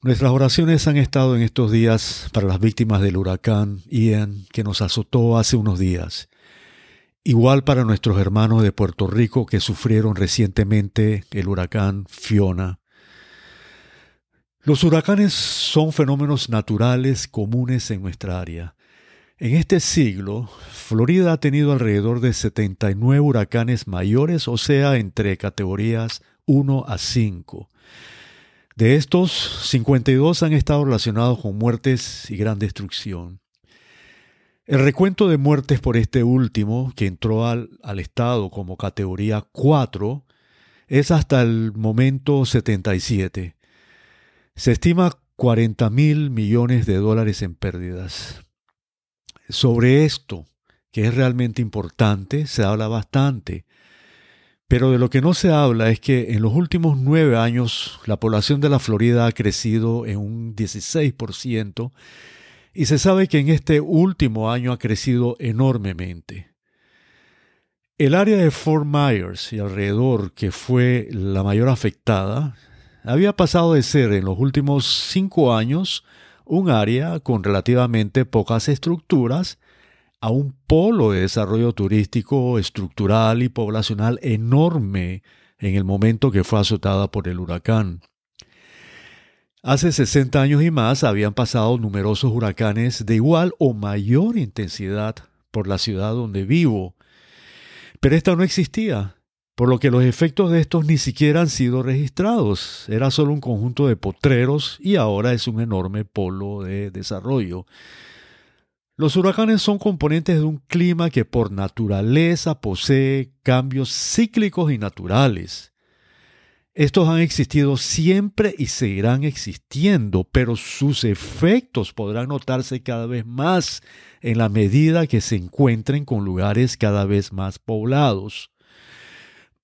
Nuestras oraciones han estado en estos días para las víctimas del huracán Ian que nos azotó hace unos días. Igual para nuestros hermanos de Puerto Rico que sufrieron recientemente el huracán Fiona. Los huracanes son fenómenos naturales comunes en nuestra área. En este siglo, Florida ha tenido alrededor de 79 huracanes mayores, o sea, entre categorías 1 a 5. De estos, 52 han estado relacionados con muertes y gran destrucción. El recuento de muertes por este último, que entró al, al estado como categoría 4, es hasta el momento 77. Se estima 40 mil millones de dólares en pérdidas. Sobre esto, que es realmente importante, se habla bastante. Pero de lo que no se habla es que en los últimos nueve años la población de la Florida ha crecido en un 16% y se sabe que en este último año ha crecido enormemente. El área de Fort Myers y alrededor, que fue la mayor afectada, había pasado de ser en los últimos cinco años un área con relativamente pocas estructuras a un polo de desarrollo turístico, estructural y poblacional enorme en el momento que fue azotada por el huracán. Hace 60 años y más habían pasado numerosos huracanes de igual o mayor intensidad por la ciudad donde vivo, pero esta no existía, por lo que los efectos de estos ni siquiera han sido registrados. Era solo un conjunto de potreros y ahora es un enorme polo de desarrollo. Los huracanes son componentes de un clima que por naturaleza posee cambios cíclicos y naturales. Estos han existido siempre y seguirán existiendo, pero sus efectos podrán notarse cada vez más en la medida que se encuentren con lugares cada vez más poblados.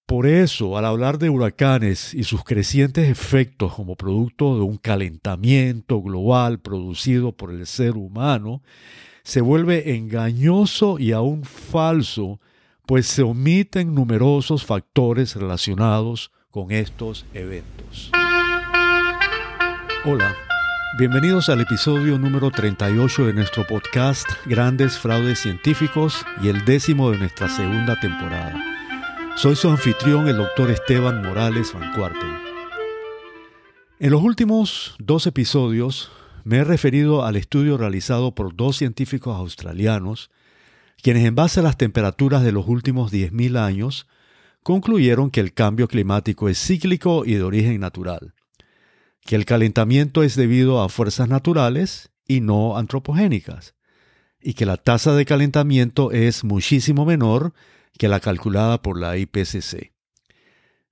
Por eso, al hablar de huracanes y sus crecientes efectos como producto de un calentamiento global producido por el ser humano, se vuelve engañoso y aún falso, pues se omiten numerosos factores relacionados con estos eventos. Hola, bienvenidos al episodio número 38 de nuestro podcast Grandes Fraudes Científicos y el décimo de nuestra segunda temporada. Soy su anfitrión, el doctor Esteban Morales Van Cuarten. En los últimos dos episodios me he referido al estudio realizado por dos científicos australianos, quienes en base a las temperaturas de los últimos 10.000 años concluyeron que el cambio climático es cíclico y de origen natural, que el calentamiento es debido a fuerzas naturales y no antropogénicas, y que la tasa de calentamiento es muchísimo menor que la calculada por la IPCC.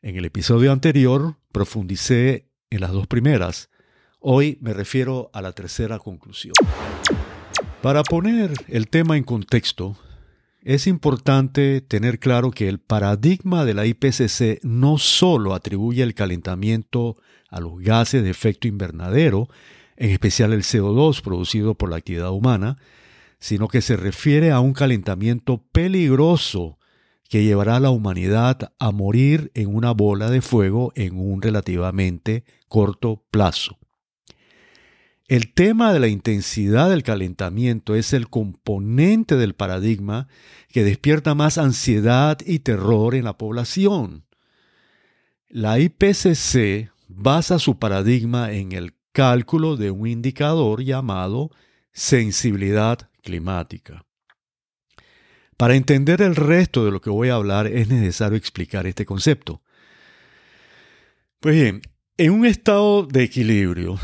En el episodio anterior profundicé en las dos primeras, Hoy me refiero a la tercera conclusión. Para poner el tema en contexto, es importante tener claro que el paradigma de la IPCC no solo atribuye el calentamiento a los gases de efecto invernadero, en especial el CO2 producido por la actividad humana, sino que se refiere a un calentamiento peligroso que llevará a la humanidad a morir en una bola de fuego en un relativamente corto plazo. El tema de la intensidad del calentamiento es el componente del paradigma que despierta más ansiedad y terror en la población. La IPCC basa su paradigma en el cálculo de un indicador llamado sensibilidad climática. Para entender el resto de lo que voy a hablar es necesario explicar este concepto. Pues bien, en un estado de equilibrio,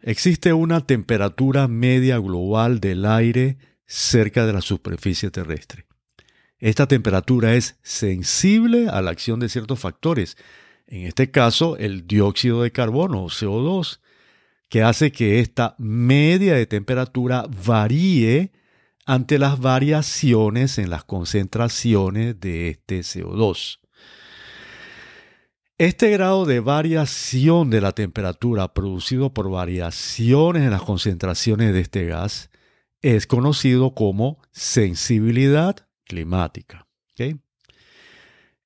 Existe una temperatura media global del aire cerca de la superficie terrestre. Esta temperatura es sensible a la acción de ciertos factores, en este caso el dióxido de carbono o CO2, que hace que esta media de temperatura varíe ante las variaciones en las concentraciones de este CO2. Este grado de variación de la temperatura producido por variaciones en las concentraciones de este gas es conocido como sensibilidad climática.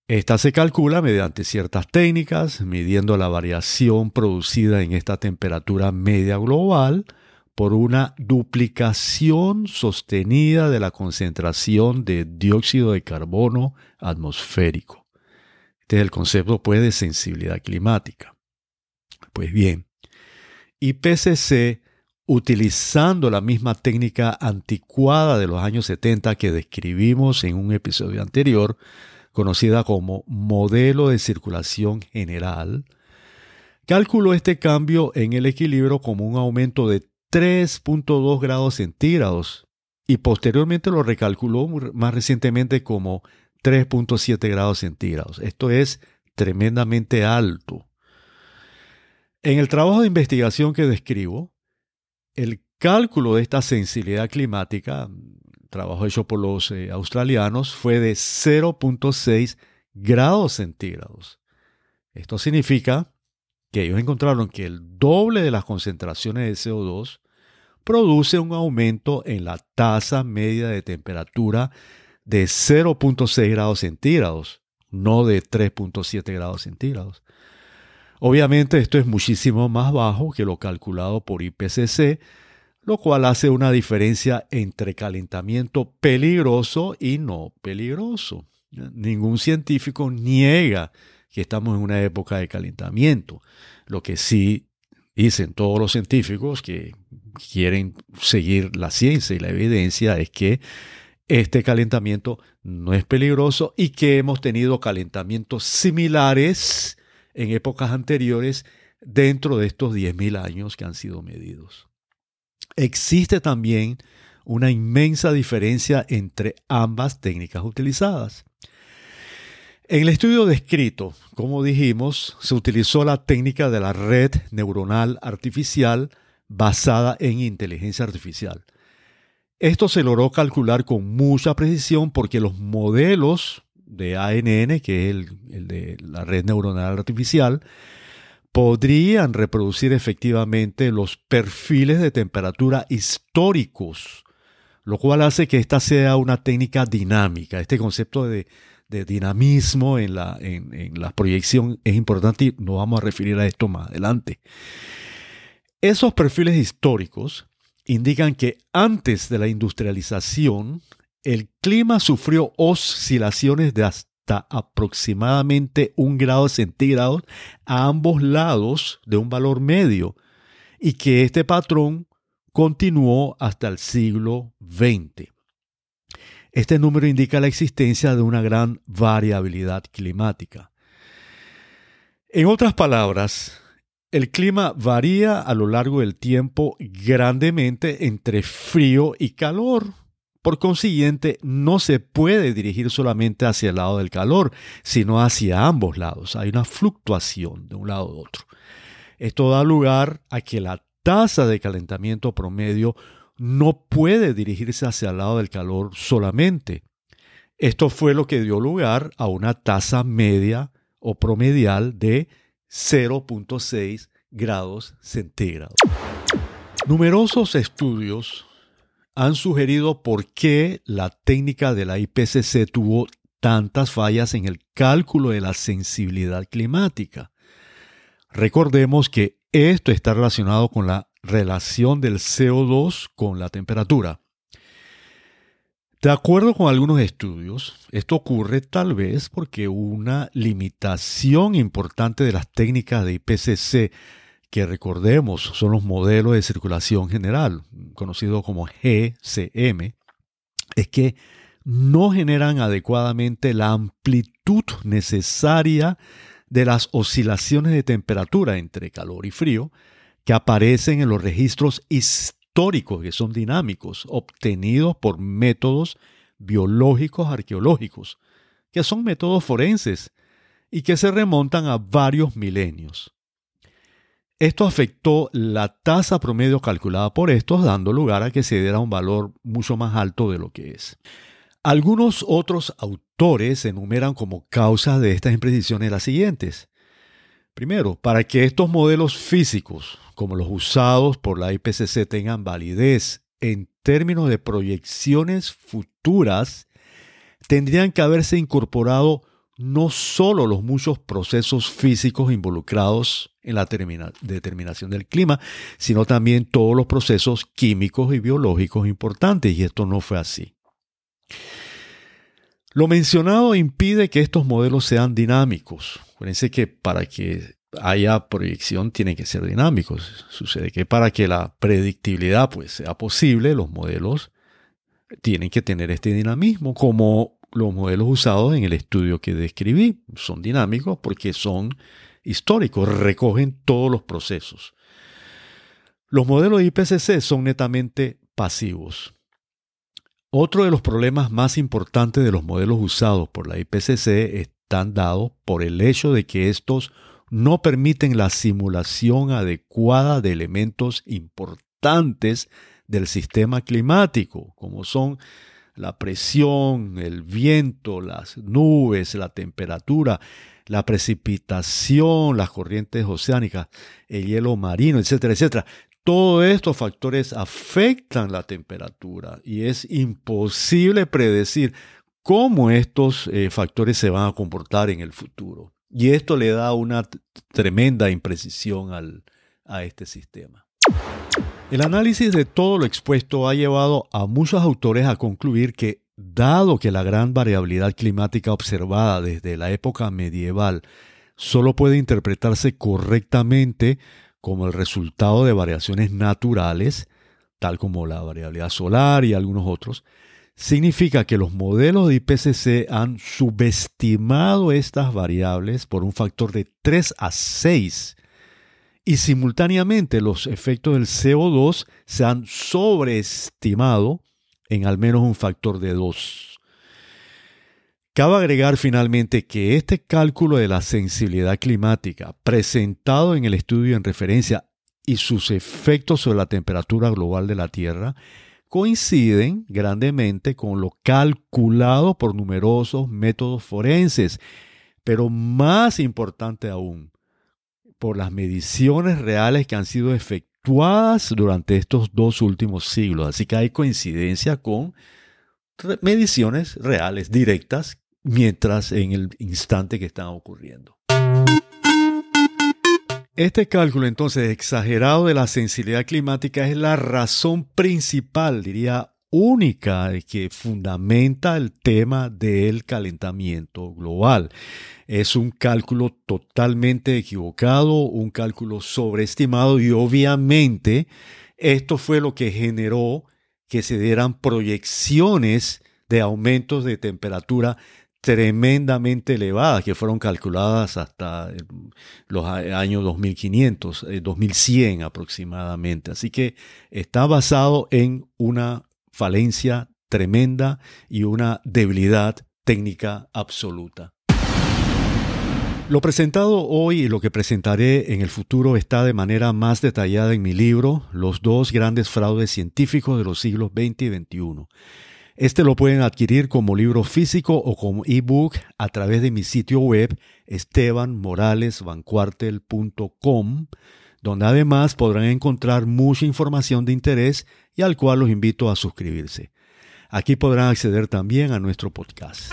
Esta se calcula mediante ciertas técnicas, midiendo la variación producida en esta temperatura media global por una duplicación sostenida de la concentración de dióxido de carbono atmosférico. Este es el concepto pues, de sensibilidad climática. Pues bien, IPCC, utilizando la misma técnica anticuada de los años 70 que describimos en un episodio anterior, conocida como modelo de circulación general, calculó este cambio en el equilibrio como un aumento de 3.2 grados centígrados y posteriormente lo recalculó más recientemente como 3.7 grados centígrados. Esto es tremendamente alto. En el trabajo de investigación que describo, el cálculo de esta sensibilidad climática, trabajo hecho por los eh, australianos, fue de 0.6 grados centígrados. Esto significa que ellos encontraron que el doble de las concentraciones de CO2 produce un aumento en la tasa media de temperatura de 0.6 grados centígrados, no de 3.7 grados centígrados. Obviamente esto es muchísimo más bajo que lo calculado por IPCC, lo cual hace una diferencia entre calentamiento peligroso y no peligroso. Ningún científico niega que estamos en una época de calentamiento. Lo que sí dicen todos los científicos que quieren seguir la ciencia y la evidencia es que este calentamiento no es peligroso y que hemos tenido calentamientos similares en épocas anteriores dentro de estos 10.000 años que han sido medidos. Existe también una inmensa diferencia entre ambas técnicas utilizadas. En el estudio descrito, como dijimos, se utilizó la técnica de la red neuronal artificial basada en inteligencia artificial. Esto se logró calcular con mucha precisión porque los modelos de ANN, que es el, de la red neuronal artificial, podrían reproducir efectivamente los perfiles de temperatura históricos, lo cual hace que esta sea una técnica dinámica. Este concepto de, dinamismo en la, en la proyección es importante y nos vamos a referir a esto más adelante. Esos perfiles históricos indican que antes de la industrialización, el clima sufrió oscilaciones de hasta aproximadamente un grado centígrado a ambos lados de un valor medio y que este patrón continuó hasta el siglo XX. Este número indica la existencia de una gran variabilidad climática. En otras palabras, el clima varía a lo largo del tiempo grandemente entre frío y calor. Por consiguiente, no se puede dirigir solamente hacia el lado del calor, sino hacia ambos lados. Hay una fluctuación de un lado a otro. Esto da lugar a que la tasa de calentamiento promedio no puede dirigirse hacia el lado del calor solamente. Esto fue lo que dio lugar a una tasa media o promedial de 0.6 grados centígrados. Numerosos estudios han sugerido por qué la técnica de la IPCC tuvo tantas fallas en el cálculo de la sensibilidad climática. Recordemos que esto está relacionado con la relación del CO2 con la temperatura. De acuerdo con algunos estudios, esto ocurre tal vez porque una limitación importante de las técnicas de IPCC, que recordemos son los modelos de circulación general, conocidos como GCM, es que no generan adecuadamente la amplitud necesaria de las oscilaciones de temperatura entre calor y frío que aparecen en los registros históricos históricos, que son dinámicos, obtenidos por métodos biológicos arqueológicos, que son métodos forenses y que se remontan a varios milenios. Esto afectó la tasa promedio calculada por estos, dando lugar a que se diera un valor mucho más alto de lo que es. Algunos otros autores enumeran como causas de estas imprecisiones las siguientes. Primero, para que estos modelos físicos, como los usados por la IPCC, tengan validez en términos de proyecciones futuras, tendrían que haberse incorporado no solo los muchos procesos físicos involucrados en la determinación del clima, sino también todos los procesos químicos y biológicos importantes, y esto no fue así. Lo mencionado impide que estos modelos sean dinámicos. Acuérdense que para que haya proyección tienen que ser dinámicos. Sucede que para que la predictibilidad pues, sea posible, los modelos tienen que tener este dinamismo, como los modelos usados en el estudio que describí. Son dinámicos porque son históricos, recogen todos los procesos. Los modelos de IPCC son netamente pasivos. Otro de los problemas más importantes de los modelos usados por la IPCC están dados por el hecho de que estos no permiten la simulación adecuada de elementos importantes del sistema climático, como son la presión, el viento, las nubes, la temperatura, la precipitación, las corrientes oceánicas, el hielo marino, etcétera, etcétera. Todos estos factores afectan la temperatura y es imposible predecir cómo estos eh, factores se van a comportar en el futuro. Y esto le da una tremenda imprecisión al, a este sistema. El análisis de todo lo expuesto ha llevado a muchos autores a concluir que, dado que la gran variabilidad climática observada desde la época medieval solo puede interpretarse correctamente como el resultado de variaciones naturales, tal como la variabilidad solar y algunos otros, significa que los modelos de IPCC han subestimado estas variables por un factor de 3 a 6 y simultáneamente los efectos del CO2 se han sobreestimado en al menos un factor de 2. Cabe agregar finalmente que este cálculo de la sensibilidad climática presentado en el estudio en referencia y sus efectos sobre la temperatura global de la Tierra coinciden grandemente con lo calculado por numerosos métodos forenses, pero más importante aún, por las mediciones reales que han sido efectuadas durante estos dos últimos siglos. Así que hay coincidencia con mediciones reales, directas, mientras en el instante que están ocurriendo. Este cálculo entonces exagerado de la sensibilidad climática es la razón principal, diría única, que fundamenta el tema del calentamiento global. Es un cálculo totalmente equivocado, un cálculo sobreestimado y obviamente esto fue lo que generó que se dieran proyecciones de aumentos de temperatura tremendamente elevadas que fueron calculadas hasta los años 2500, 2100 eh, aproximadamente. Así que está basado en una falencia tremenda y una debilidad técnica absoluta. Lo presentado hoy y lo que presentaré en el futuro está de manera más detallada en mi libro Los dos grandes fraudes científicos de los siglos XX y XXI este lo pueden adquirir como libro físico o como ebook a través de mi sitio web estebanmoralesvancuartel.com, donde además podrán encontrar mucha información de interés y al cual los invito a suscribirse. Aquí podrán acceder también a nuestro podcast.